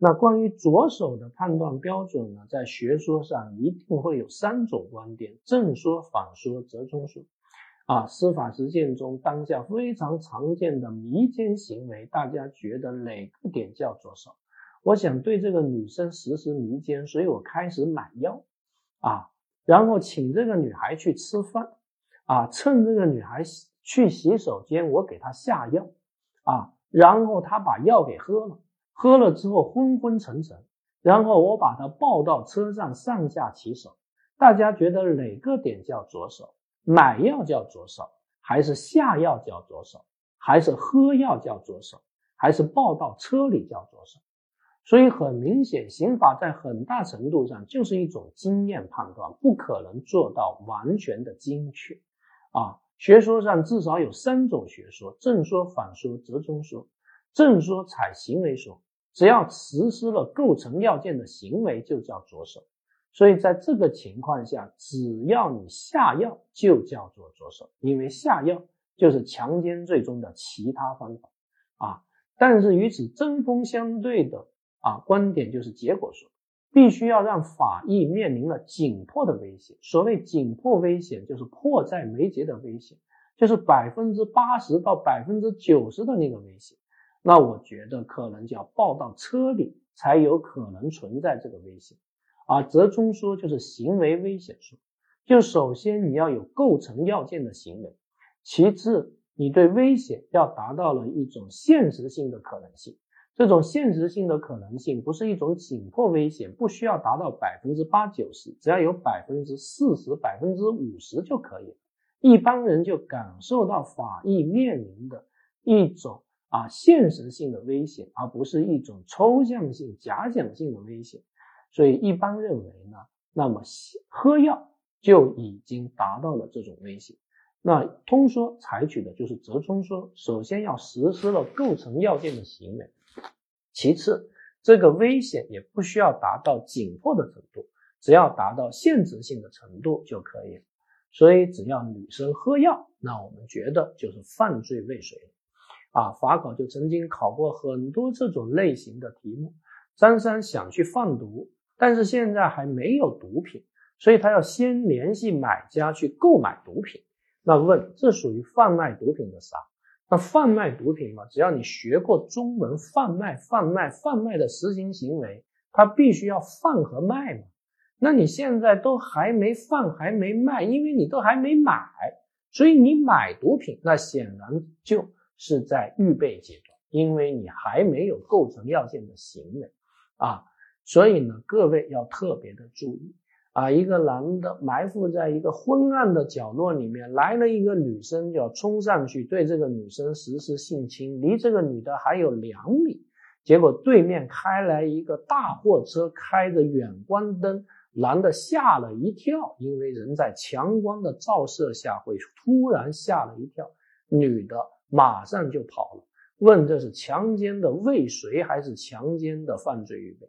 那关于左手的判断标准呢，在学说上一定会有三种观点：正说、反说、折中说。啊，司法实践中当下非常常见的迷奸行为，大家觉得哪个点叫左手？我想对这个女生实施迷奸，所以我开始买药啊，然后请这个女孩去吃饭啊，趁这个女孩去洗手间，我给她下药啊，然后她把药给喝了。喝了之后昏昏沉沉，然后我把他抱到车上上下其手。大家觉得哪个点叫着手？买药叫着手，还是下药叫着手，还是喝药叫着手，还是抱到车里叫着手？所以很明显，刑法在很大程度上就是一种经验判断，不可能做到完全的精确。啊，学说上至少有三种学说：正说、反说、折中说。正说采行为说。只要实施了构成要件的行为，就叫着手。所以在这个情况下，只要你下药，就叫做着手，因为下药就是强奸罪中的其他方法啊。但是与此针锋相对的啊观点就是结果说，必须要让法益面临了紧迫的危险。所谓紧迫危险，就是迫在眉睫的危险，就是百分之八十到百分之九十的那个危险。那我觉得可能就要抱到车里才有可能存在这个危险，而折中说就是行为危险说，就首先你要有构成要件的行为，其次你对危险要达到了一种现实性的可能性，这种现实性的可能性不是一种紧迫危险，不需要达到百分之八九十，只要有百分之四十、百分之五十就可以了，一般人就感受到法益面临的一种。啊，现实性的危险，而不是一种抽象性、假想性的危险。所以一般认为呢，那么喝药就已经达到了这种危险。那通说采取的就是折中说，首先要实施了构成要件的行为，其次这个危险也不需要达到紧迫的程度，只要达到现实性的程度就可以了。所以只要女生喝药，那我们觉得就是犯罪未遂了。啊，法考就曾经考过很多这种类型的题目。张三想去贩毒，但是现在还没有毒品，所以他要先联系买家去购买毒品。那问这属于贩卖毒品的啥？那贩卖毒品嘛，只要你学过中文，贩卖、贩卖、贩卖的实行行为，它必须要贩和卖嘛。那你现在都还没贩，还没卖，因为你都还没买，所以你买毒品，那显然就。是在预备阶段，因为你还没有构成要件的行为啊，所以呢，各位要特别的注意啊。一个男的埋伏在一个昏暗的角落里面，来了一个女生，就要冲上去对这个女生实施性侵，离这个女的还有两米，结果对面开来一个大货车，开着远光灯，男的吓了一跳，因为人在强光的照射下会突然吓了一跳，女的。马上就跑了，问这是强奸的未遂还是强奸的犯罪预备？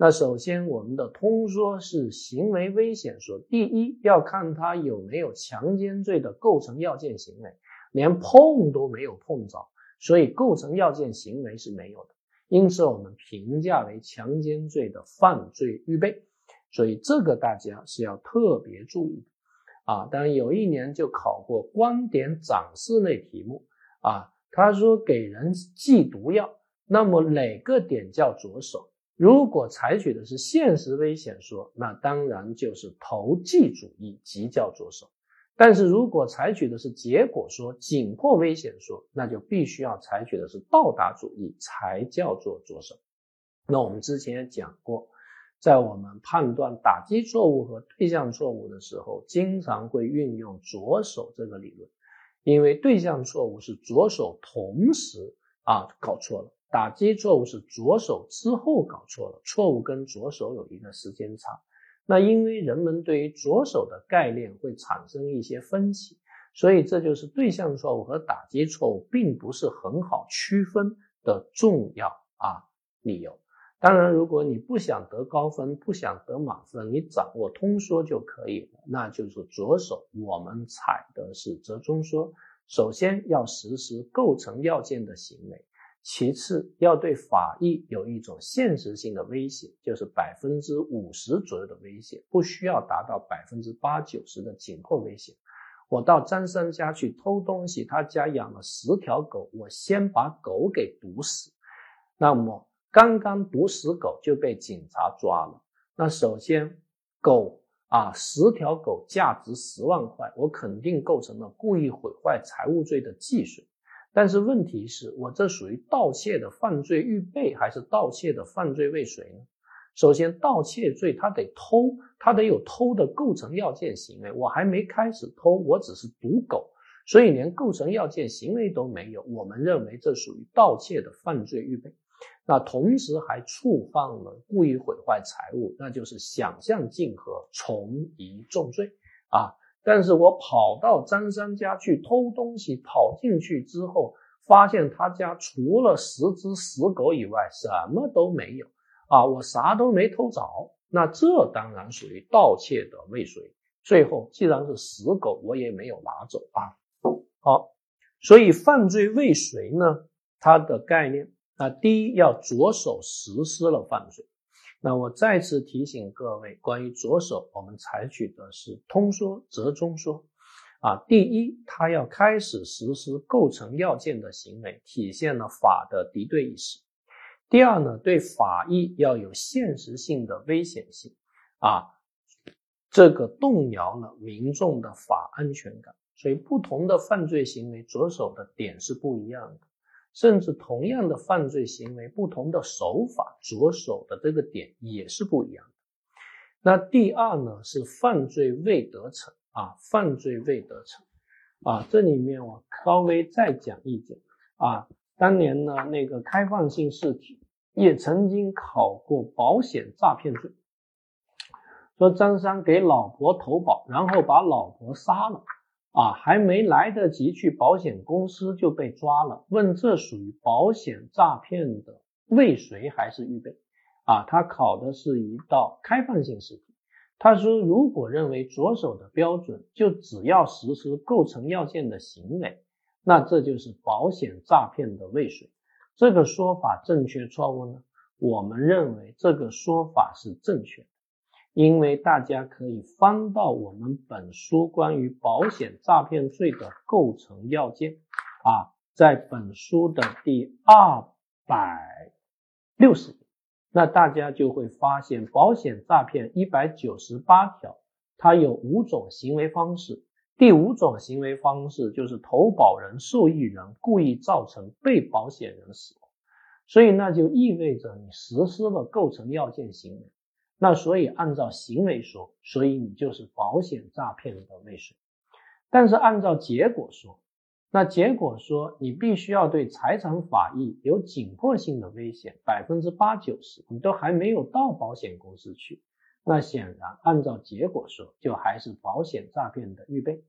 那首先我们的通说是行为危险说，第一要看他有没有强奸罪的构成要件行为，连碰都没有碰着，所以构成要件行为是没有的，因此我们评价为强奸罪的犯罪预备，所以这个大家是要特别注意的啊。当然有一年就考过观点展示类题目。啊，他说给人寄毒药，那么哪个点叫着手？如果采取的是现实危险说，那当然就是投寄主义即叫着手。但是如果采取的是结果说、紧迫危险说，那就必须要采取的是到达主义才叫做着手。那我们之前也讲过，在我们判断打击错误和对象错误的时候，经常会运用着手这个理论。因为对象错误是着手同时啊搞错了，打击错误是着手之后搞错了，错误跟着手有一个时间差。那因为人们对于着手的概念会产生一些分歧，所以这就是对象错误和打击错误并不是很好区分的重要啊理由。当然，如果你不想得高分，不想得满分，你掌握通说就可以了。那就是着手，我们采的是折中说。首先要实施构成要件的行为，其次，要对法益有一种现实性的威胁，就是百分之五十左右的威胁，不需要达到百分之八九十的紧迫威胁。我到张三家去偷东西，他家养了十条狗，我先把狗给毒死。那么刚刚毒死狗就被警察抓了。那首先，狗啊，十条狗价值十万块，我肯定构成了故意毁坏财物罪的既遂。但是问题是我这属于盗窃的犯罪预备，还是盗窃的犯罪未遂呢？首先，盗窃罪他得偷，他得有偷的构成要件行为。我还没开始偷，我只是毒狗，所以连构成要件行为都没有。我们认为这属于盗窃的犯罪预备。那同时还触犯了故意毁坏财物，那就是想象竞合，从一重罪啊。但是我跑到张三家去偷东西，跑进去之后，发现他家除了十只死狗以外，什么都没有啊，我啥都没偷着，那这当然属于盗窃的未遂。最后既然是死狗，我也没有拿走啊。好，所以犯罪未遂呢，它的概念。那第一要着手实施了犯罪，那我再次提醒各位，关于着手，我们采取的是通说折中说，啊，第一，他要开始实施构成要件的行为，体现了法的敌对意识；第二呢，对法益要有现实性的危险性，啊，这个动摇了民众的法安全感，所以不同的犯罪行为着手的点是不一样的。甚至同样的犯罪行为，不同的手法着手的这个点也是不一样的。那第二呢，是犯罪未得逞啊，犯罪未得逞啊，这里面我稍微再讲一讲啊，当年呢那个开放性试题也曾经考过保险诈骗罪，说张三给老婆投保，然后把老婆杀了。啊，还没来得及去保险公司就被抓了。问这属于保险诈骗的未遂还是预备？啊，他考的是一道开放性试题。他说，如果认为着手的标准就只要实施构成要件的行为，那这就是保险诈骗的未遂。这个说法正确错误呢？我们认为这个说法是正确的。因为大家可以翻到我们本书关于保险诈骗罪的构成要件啊，在本书的第二百六十。页，那大家就会发现保险诈骗一百九十八条，它有五种行为方式，第五种行为方式就是投保人、受益人故意造成被保险人死亡，所以那就意味着你实施了构成要件行为。那所以按照行为说，所以你就是保险诈骗的未遂。但是按照结果说，那结果说你必须要对财产法益有紧迫性的危险，百分之八九十你都还没有到保险公司去，那显然按照结果说，就还是保险诈骗的预备。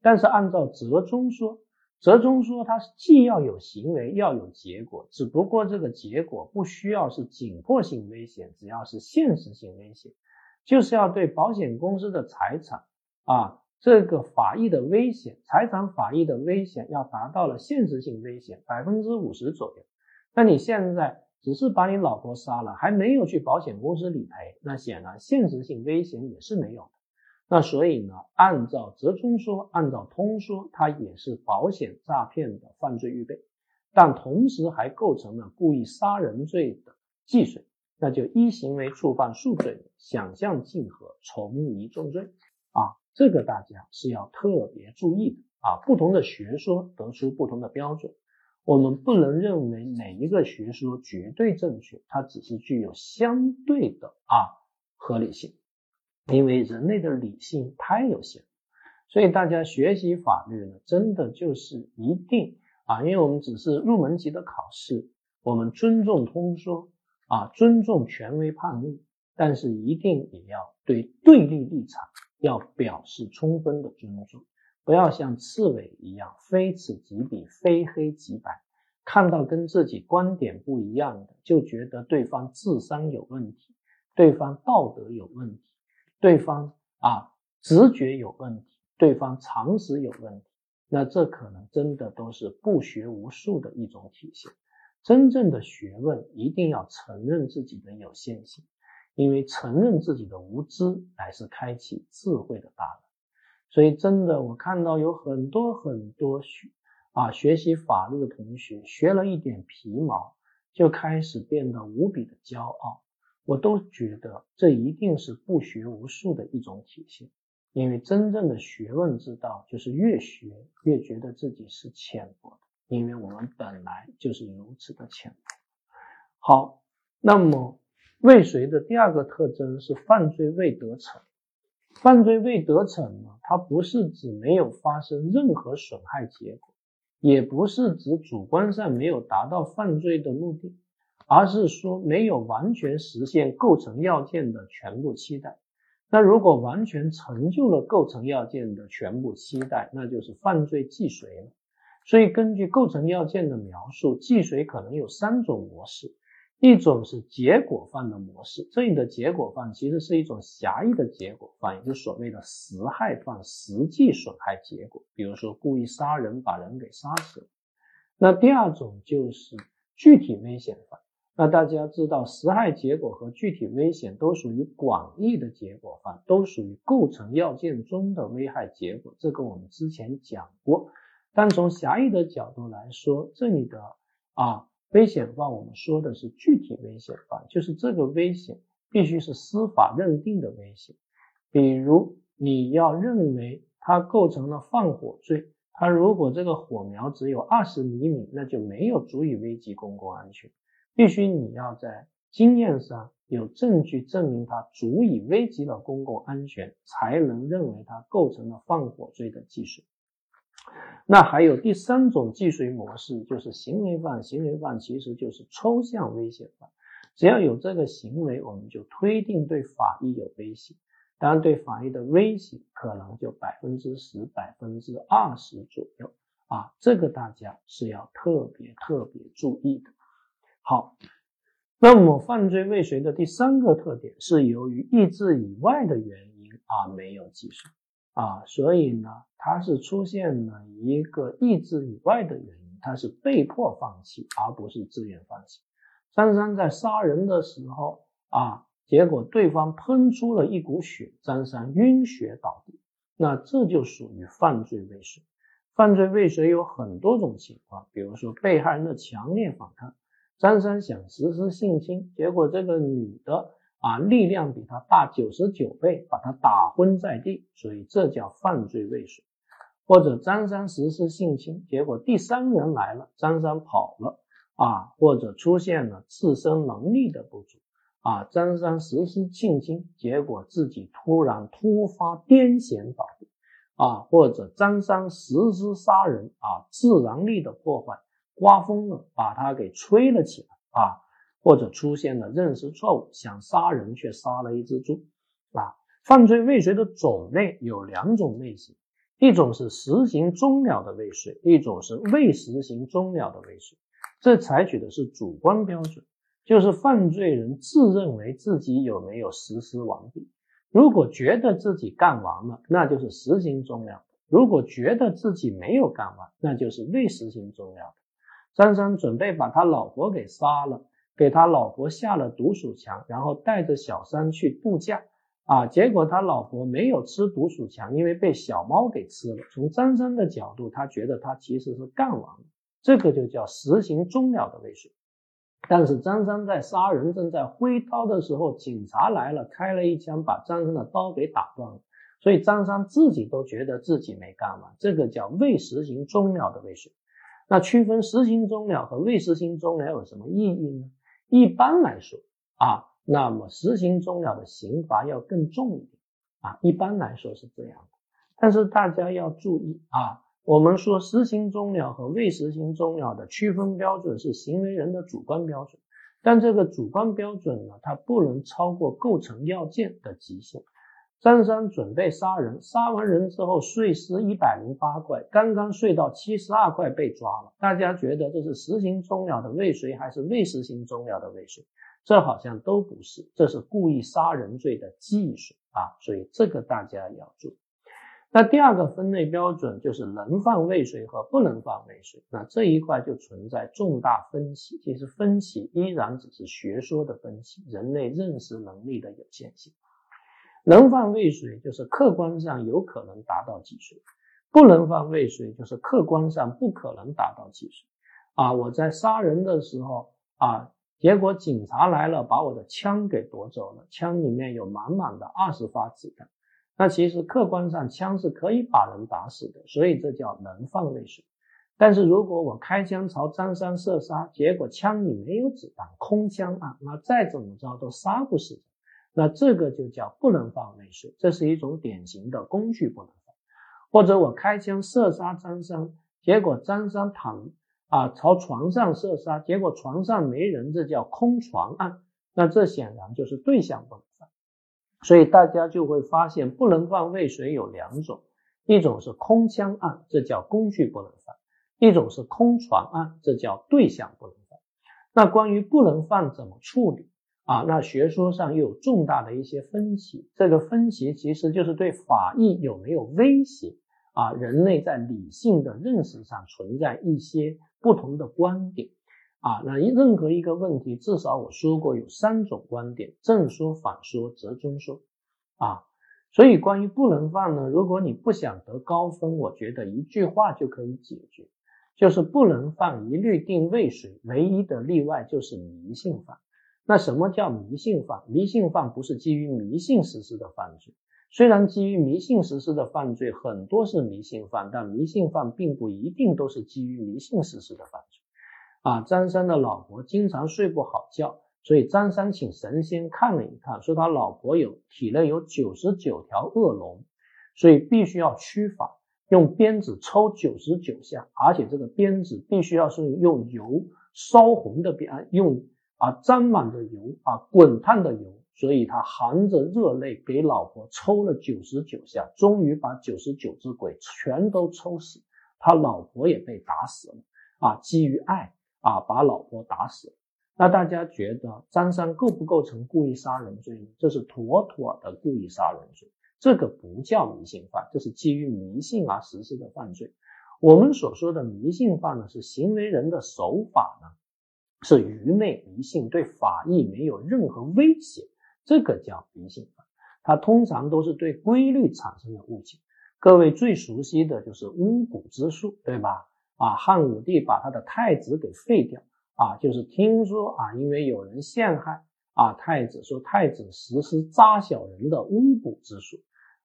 但是按照折中说。折中说，它既要有行为，要有结果，只不过这个结果不需要是紧迫性危险，只要是现实性危险，就是要对保险公司的财产啊，这个法益的危险，财产法益的危险要达到了现实性危险百分之五十左右。那你现在只是把你老婆杀了，还没有去保险公司理赔，那显然现实性危险也是没有的。那所以呢，按照折中说，按照通说，它也是保险诈骗的犯罪预备，但同时还构成了故意杀人罪的既遂，那就一行为触犯数罪，想象竞合，从一重罪啊，这个大家是要特别注意的啊。不同的学说得出不同的标准，我们不能认为哪一个学说绝对正确，它只是具有相对的啊合理性。因为人类的理性太有限，所以大家学习法律呢，真的就是一定啊，因为我们只是入门级的考试，我们尊重通说啊，尊重权威判例，但是一定也要对对立立场要表示充分的尊重，不要像刺猬一样非此即彼，非黑即白，看到跟自己观点不一样的，就觉得对方智商有问题，对方道德有问题。对方啊，直觉有问题，对方常识有问题，那这可能真的都是不学无术的一种体现。真正的学问一定要承认自己的有限性，因为承认自己的无知乃是开启智慧的大门。所以，真的，我看到有很多很多学啊学习法律的同学，学了一点皮毛，就开始变得无比的骄傲。我都觉得这一定是不学无术的一种体现。因为真正的学问之道，就是越学越觉得自己是浅薄的，因为我们本来就是如此的浅薄。好，那么未遂的第二个特征是犯罪未得逞。犯罪未得逞呢，它不是指没有发生任何损害结果，也不是指主观上没有达到犯罪的目的，而是说没有完全实现构成要件的全部期待。那如果完全成就了构成要件的全部期待，那就是犯罪既遂了。所以根据构成要件的描述，既遂可能有三种模式。一种是结果犯的模式，这里的结果犯其实是一种狭义的结果犯，也就是所谓的实害犯，实际损害结果，比如说故意杀人，把人给杀死了。那第二种就是具体危险犯，那大家知道，实害结果和具体危险都属于广义的结果犯，都属于构成要件中的危害结果，这个我们之前讲过。但从狭义的角度来说，这里的啊。危险犯，我们说的是具体危险犯，就是这个危险必须是司法认定的危险。比如你要认为它构成了放火罪，它如果这个火苗只有二十厘米，那就没有足以危及公共安全。必须你要在经验上有证据证明它足以危及了公共安全，才能认为它构成了放火罪的既遂。那还有第三种既遂模式，就是行为犯。行为犯其实就是抽象危险犯，只要有这个行为，我们就推定对法益有威胁。当然，对法益的威胁可能就百分之十、百分之二十左右啊，这个大家是要特别特别注意的。好，那么犯罪未遂的第三个特点是由于意志以外的原因啊没有既遂。啊，所以呢，他是出现了一个意志以外的原因，他是被迫放弃，而不是自愿放弃。张三在杀人的时候啊，结果对方喷出了一股血，张三晕血倒地，那这就属于犯罪未遂。犯罪未遂有很多种情况，比如说被害人的强烈反抗，张三想实施性侵，结果这个女的。啊，力量比他大九十九倍，把他打昏在地，所以这叫犯罪未遂。或者张三实施性侵，结果第三人来了，张三跑了啊，或者出现了自身能力的不足啊，张三实施性侵，结果自己突然突发癫痫倒地啊，或者张三实施杀人啊，自然力的破坏，刮风了，把他给吹了起来啊。或者出现了认识错误，想杀人却杀了一只猪，啊，犯罪未遂的种类有两种类型，一种是实行终了的未遂，一种是未实行终了的未遂。这采取的是主观标准，就是犯罪人自认为自己有没有实施完毕。如果觉得自己干完了，那就是实行终了；如果觉得自己没有干完，那就是未实行终了。张三准备把他老婆给杀了。给他老婆下了毒鼠强，然后带着小三去度假啊，结果他老婆没有吃毒鼠强，因为被小猫给吃了。从张三的角度，他觉得他其实是干完了，这个就叫实行终了的未遂。但是张三在杀人正在挥刀的时候，警察来了，开了一枪，把张三的刀给打断了。所以张三自己都觉得自己没干完，这个叫未实行终了的未遂。那区分实行终了和未实行终了有什么意义呢？一般来说啊，那么实行终了的刑罚要更重一点啊，一般来说是这样的。但是大家要注意啊，我们说实行终了和未实行终了的区分标准是行为人的主观标准，但这个主观标准呢，它不能超过构成要件的极限。张三准备杀人，杀完人之后碎尸一百零八块，刚刚碎到七十二块被抓了。大家觉得这是实行终了的未遂还是未实行终了的未遂？这好像都不是，这是故意杀人罪的既遂啊！所以这个大家要注意。那第二个分类标准就是能犯未遂和不能犯未遂，那这一块就存在重大分歧。其实分歧依然只是学说的分歧，人类认识能力的有限性。能犯未遂就是客观上有可能达到既遂，不能犯未遂就是客观上不可能达到既遂。啊，我在杀人的时候啊，结果警察来了，把我的枪给夺走了，枪里面有满满的二十发子弹。那其实客观上枪是可以把人打死的，所以这叫能犯未遂。但是如果我开枪朝张三射杀，结果枪里没有子弹，空枪啊，那再怎么着都杀不死人，那这个就叫不能犯未遂，这是一种典型的工具不能犯。或者我开枪射杀张三，结果张三躺啊朝床上射杀，结果床上没人，这叫空床案，那这显然就是对象不能犯。所以大家就会发现，不能犯未遂有两种，一种是空枪案，这叫工具不能犯；一种是空床案，这叫对象不能犯。那关于不能犯怎么处理啊？那学说上又有重大的一些分歧。这个分歧其实就是对法益有没有威胁啊？人类在理性的认识上存在一些不同的观点。啊，那任何一个问题，至少我说过有三种观点：正说、反说、折中说。啊，所以关于不能犯呢，如果你不想得高分，我觉得一句话就可以解决，就是不能犯，一律定未遂，唯一的例外就是迷信犯。那什么叫迷信犯？迷信犯不是基于迷信实施的犯罪，虽然基于迷信实施的犯罪很多是迷信犯，但迷信犯并不一定都是基于迷信实施的犯罪。啊，张三的老婆经常睡不好觉，所以张三请神仙看了一看，说他老婆有体内有九十九条恶龙，所以必须要驱法，用鞭子抽九十九下，而且这个鞭子必须要是用油烧红的鞭，用啊沾满着油啊滚烫的油，所以他含着热泪给老婆抽了九十九下，终于把九十九只鬼全都抽死，他老婆也被打死了啊，基于爱。啊，把老婆打死了，那大家觉得张三构不构成故意杀人罪呢？这是妥妥的故意杀人罪，这个不叫迷信犯，这是基于迷信而实施的犯罪。我们所说的迷信犯呢，是行为人的手法呢是愚昧迷信，对法益没有任何威胁，这个叫迷信犯。它通常都是对规律产生的误解。各位最熟悉的就是巫蛊之术，对吧？啊，汉武帝把他的太子给废掉啊，就是听说啊，因为有人陷害啊，太子说太子实施扎小人的巫蛊之术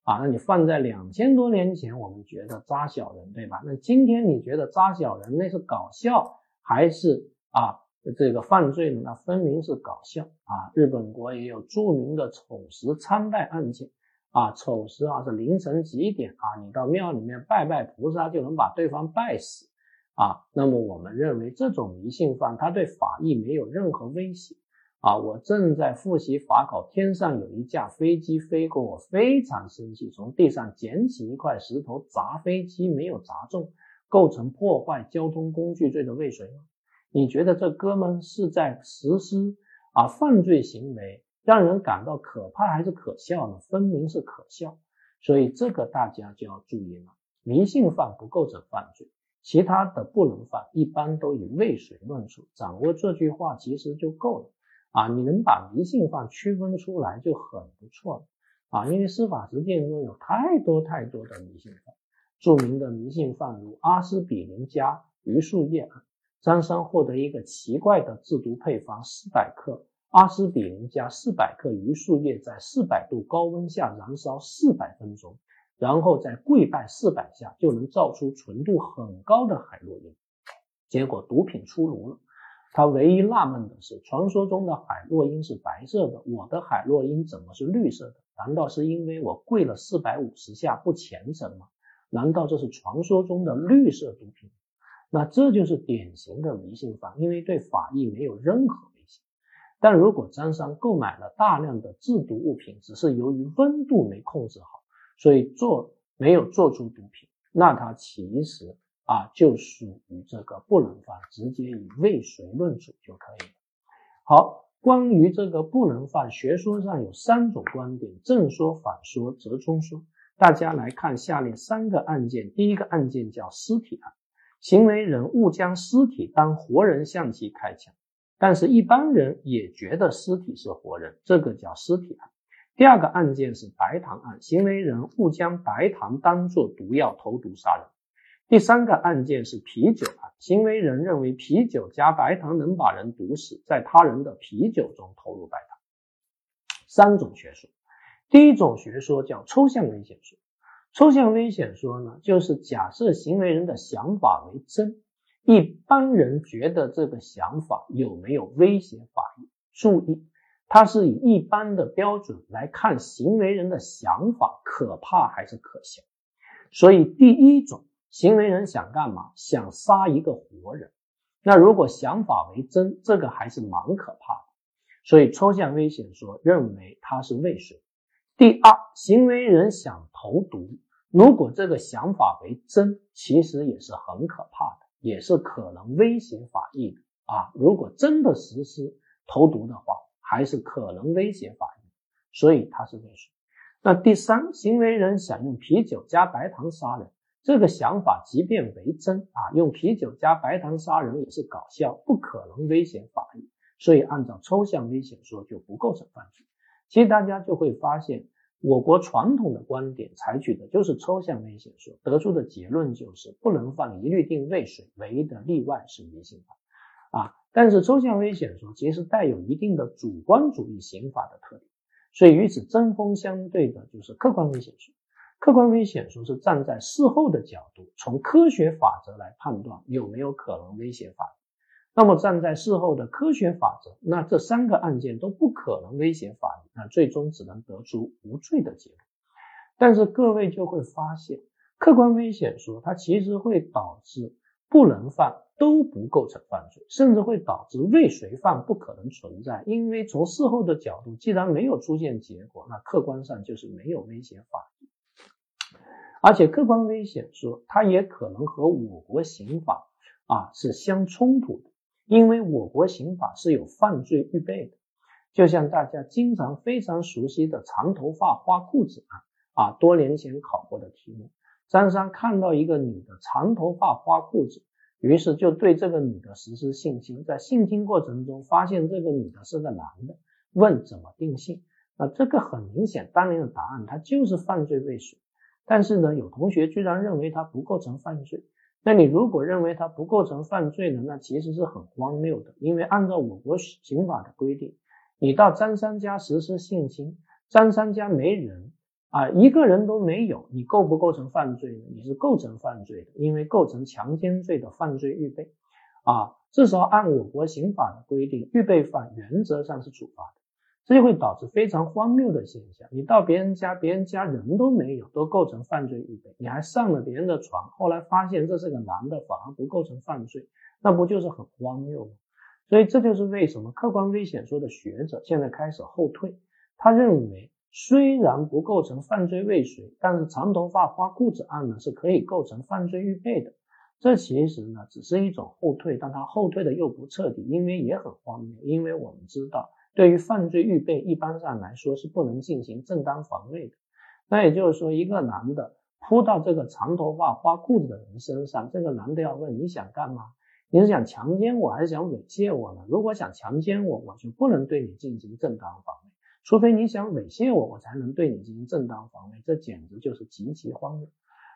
啊，那你放在两千多年前，我们觉得扎小人对吧？那今天你觉得扎小人那是搞笑还是啊这个犯罪呢？那分明是搞笑啊！日本国也有著名的丑时参拜案件啊，丑时啊是凌晨几点啊？你到庙里面拜拜菩萨就能把对方拜死。啊，那么我们认为这种迷信犯，他对法益没有任何威胁。啊，我正在复习法考，天上有一架飞机飞过，我非常生气，从地上捡起一块石头砸飞机，没有砸中，构成破坏交通工具罪的未遂吗？你觉得这哥们是在实施啊犯罪行为，让人感到可怕还是可笑呢？分明是可笑，所以这个大家就要注意了，迷信犯不构成犯罪。其他的不能犯，一般都以未遂论处。掌握这句话其实就够了啊！你能把迷信犯区分出来就很不错了啊！因为司法实践中有太多太多的迷信犯，著名的迷信犯如阿司匹林加榆树叶案，张三获得一个奇怪的制毒配方，四百克阿司匹林加四百克榆树叶，在四百度高温下燃烧四百分钟。然后再跪拜四百下，就能造出纯度很高的海洛因。结果毒品出炉了，他唯一纳闷的是，传说中的海洛因是白色的，我的海洛因怎么是绿色的？难道是因为我跪了四百五十下不虔诚吗？难道这是传说中的绿色毒品？那这就是典型的迷信犯，因为对法益没有任何威胁。但如果张三购买了大量的制毒物品，只是由于温度没控制好。所以做没有做出毒品，那他其实啊就属于这个不能犯，直接以未遂论处就可以了。好，关于这个不能犯，学说上有三种观点：正说、反说、折中说。大家来看下列三个案件。第一个案件叫尸体案，行为人误将尸体当活人向其开枪，但是一般人也觉得尸体是活人，这个叫尸体案。第二个案件是白糖案，行为人误将白糖当作毒药投毒杀人。第三个案件是啤酒案，行为人认为啤酒加白糖能把人毒死，在他人的啤酒中投入白糖。三种学说。第一种学说叫抽象危险说，抽象危险说呢，就是假设行为人的想法为真，一般人觉得这个想法有没有威胁法律？注意，它是以一般的标准来看行为人的想法可怕还是可笑。所以第一种行为人想干嘛？想杀一个活人。那如果想法为真，这个还是蛮可怕的。所以抽象危险说认为它是未遂。第二，行为人想投毒，如果这个想法为真，其实也是很可怕的，也是可能威胁法益的啊。如果真的实施投毒的话，还是可能威胁法益，所以他是未遂。那第三，行为人想用啤酒加白糖杀人，这个想法即便为真啊，用啤酒加白糖杀人也是搞笑，不可能威胁法益，所以按照抽象危险说就不构成犯罪。其实大家就会发现，我国传统的观点采取的就是抽象危险说，得出的结论就是不能犯，一律定未遂，唯一的例外是迷信犯啊。但是抽象危险说其实带有一定的主观主义刑法的特点，所以与此针锋相对的就是客观危险说。客观危险说是站在事后的角度，从科学法则来判断有没有可能威胁法律。那么站在事后的科学法则，那这三个案件都不可能威胁法律，那最终只能得出无罪的结论。但是各位就会发现，客观危险说它其实会导致不能犯都不构成犯罪，甚至会导致未遂犯不可能存在，因为从事后的角度，既然没有出现结果，那客观上就是没有威胁法律。而且客观危险说它也可能和我国刑法啊是相冲突的。因为我国刑法是有犯罪预备的，就像大家经常非常熟悉的长头发花裤子案啊，多年前考过的题目。张三看到一个女的长头发花裤子，于是就对这个女的实施性侵，在性侵过程中发现这个女的是个男的，问怎么定性？啊，这个很明显，当年的答案他就是犯罪未遂，但是呢，有同学居然认为他不构成犯罪。那你如果认为他不构成犯罪呢？那其实是很荒谬的，因为按照我国刑法的规定，你到张三家实施性侵，张三家没人啊，一个人都没有，你构不构成犯罪呢？你是构成犯罪的，因为构成强奸罪的犯罪预备啊，至少按我国刑法的规定，预备犯原则上是处罚的。这就会导致非常荒谬的现象：你到别人家，别人家人都没有，都构成犯罪预备；你还上了别人的床，后来发现这是个男的，反而不构成犯罪，那不就是很荒谬吗？所以这就是为什么客观危险说的学者现在开始后退。他认为，虽然不构成犯罪未遂，但是长头发花裤子案呢是可以构成犯罪预备的。这其实呢只是一种后退，但他后退的又不彻底，因为也很荒谬，因为我们知道。对于犯罪预备，一般上来说是不能进行正当防卫的。那也就是说，一个男的扑到这个长头发花裤子的人身上，这个男的要问你想干嘛？你是想强奸我还是想猥亵我呢？如果想强奸我，我就不能对你进行正当防卫，除非你想猥亵我，我才能对你进行正当防卫。这简直就是极其荒谬。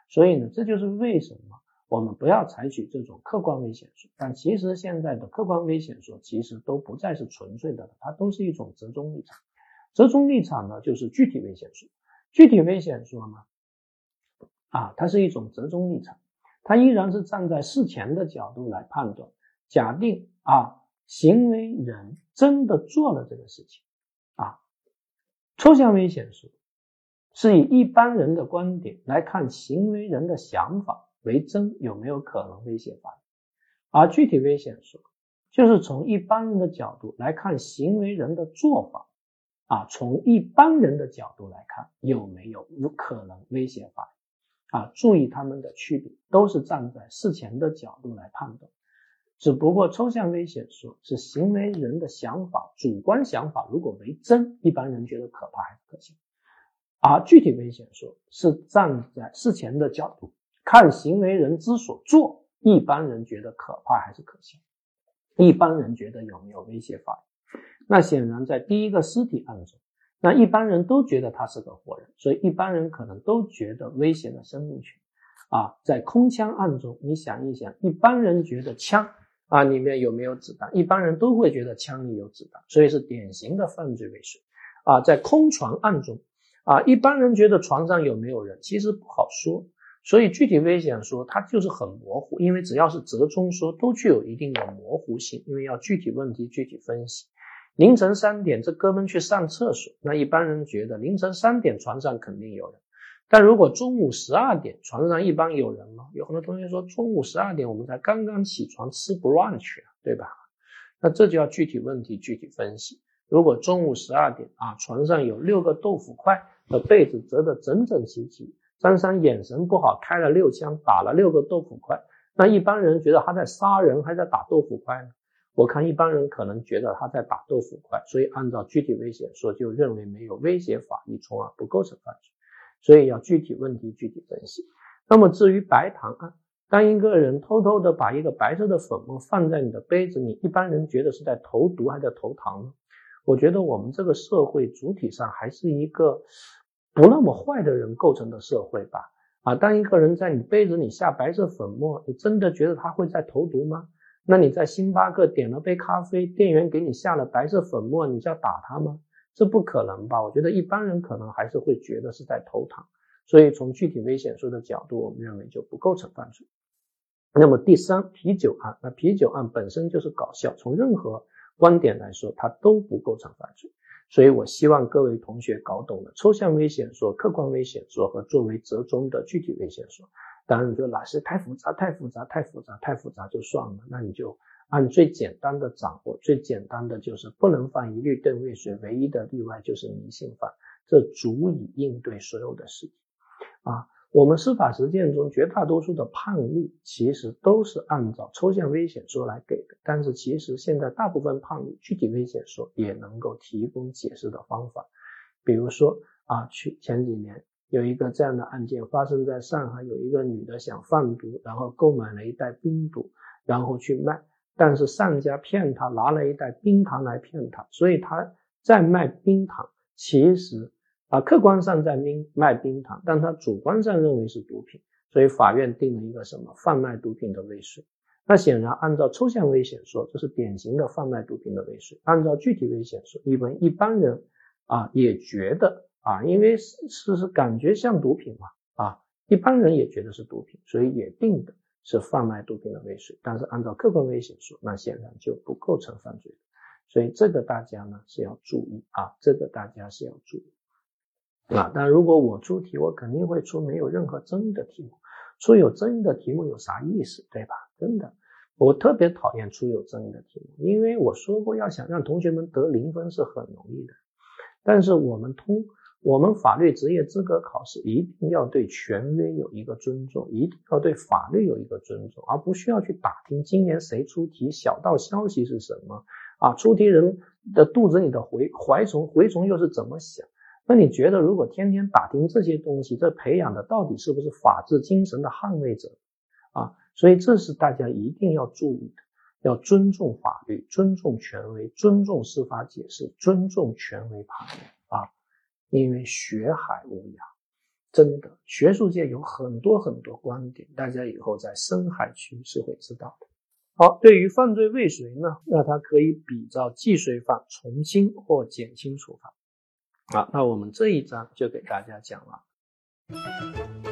所以呢，这就是为什么。我们不要采取这种客观危险说，但其实现在的客观危险说其实都不再是纯粹的，它都是一种折中立场。折中立场呢，就是具体危险说。具体危险说呢，啊，它是一种折中立场，它依然是站在事前的角度来判断。假定啊，行为人真的做了这个事情，啊，抽象危险说是以一般人的观点来看行为人的想法。为真有没有可能威胁法律？而具体危险说，就是从一般人的角度来看行为人的做法，啊，从一般人的角度来看有没有有可能威胁法律？啊，注意他们的区别，都是站在事前的角度来判断。只不过抽象危险说是行为人的想法，主观想法如果为真，一般人觉得可怕还是可行？而具体危险说是站在事前的角度看行为人之所做，一般人觉得可怕还是可笑？一般人觉得有没有威胁法律？那显然在第一个尸体案中，那一般人都觉得他是个活人，所以一般人可能都觉得威胁了生命权。啊，在空枪案中，你想一想，一般人觉得枪啊里面有没有子弹？一般人都会觉得枪里有子弹，所以是典型的犯罪未遂。啊，在空船案中。啊，一般人觉得床上有没有人，其实不好说。所以具体危险说它就是很模糊，因为只要是折中说都具有一定的模糊性，因为要具体问题具体分析。凌晨三点，这哥们去上厕所，那一般人觉得凌晨三点床上肯定有人。但如果中午十二点床上一般有人吗？有很多同学说中午十二点我们才刚刚起床吃 brunch，对吧？那这就要具体问题具体分析。如果中午十二点啊，床上有六个豆腐块。的被子折得整整齐齐，张三眼神不好，开了六枪，打了六个豆腐块。那一般人觉得他在杀人，还在打豆腐块呢？我看一般人可能觉得他在打豆腐块，所以按照具体危险说，就认为没有威胁法益，从而不构成犯罪。所以要具体问题具体分析。那么至于白糖案，当一个人偷偷的把一个白色的粉末放在你的杯子里，一般人觉得是在投毒还是在投糖呢？我觉得我们这个社会主体上还是一个。不那么坏的人构成的社会吧，啊，当一个人在你杯子里下白色粉末，你真的觉得他会在投毒吗？那你在星巴克点了杯咖啡，店员给你下了白色粉末，你就要打他吗？这不可能吧？我觉得一般人可能还是会觉得是在投糖，所以从具体危险说的角度，我们认为就不构成犯罪。那么第三，啤酒案，那啤酒案本身就是搞笑，从任何观点来说，它都不构成犯罪。所以我希望各位同学搞懂了抽象危险说、客观危险说和作为折中的具体危险说。当然，你说老师太复杂、太复杂、太复杂、太复杂就算了，那你就按最简单的掌握。最简单的就是不能犯一律定未遂，唯一的例外就是迷信犯，这足以应对所有的事情啊。我们司法实践中绝大多数的判例其实都是按照抽象危险说来给的，但是其实现在大部分判例具体危险说也能够提供解释的方法。比如说啊，去前几年有一个这样的案件发生在上海，有一个女的想贩毒，然后购买了一袋冰毒，然后去卖，但是上家骗她拿了一袋冰糖来骗她，所以她在卖冰糖，其实。啊，客观上在冰卖冰糖，但他主观上认为是毒品，所以法院定了一个什么贩卖毒品的未遂。那显然按照抽象危险说，这是典型的贩卖毒品的未遂。按照具体危险说，一般一般人啊也觉得啊，因为是是感觉像毒品嘛啊，一般人也觉得是毒品，所以也定的是贩卖毒品的未遂。但是按照客观危险说，那显然就不构成犯罪。所以这个大家呢是要注意啊，这个大家是要注意。啊，但如果我出题，我肯定会出没有任何争议的题目。出有争议的题目有啥意思，对吧？真的，我特别讨厌出有争议的题目，因为我说过，要想让同学们得零分是很容易的。但是我们通我们法律职业资格考试一定要对权威有一个尊重，一定要对法律有一个尊重，而不需要去打听今年谁出题，小道消息是什么啊？出题人的肚子里的蛔蛔虫蛔虫又是怎么想？那你觉得，如果天天打听这些东西，这培养的到底是不是法治精神的捍卫者啊？所以这是大家一定要注意的，要尊重法律，尊重权威，尊重司法解释，尊重权威判断啊！因为学海无涯，真的，学术界有很多很多观点，大家以后在深海区是会知道的。好，对于犯罪未遂呢，那它可以比照既遂犯从轻或减轻处罚。好，那我们这一章就给大家讲了。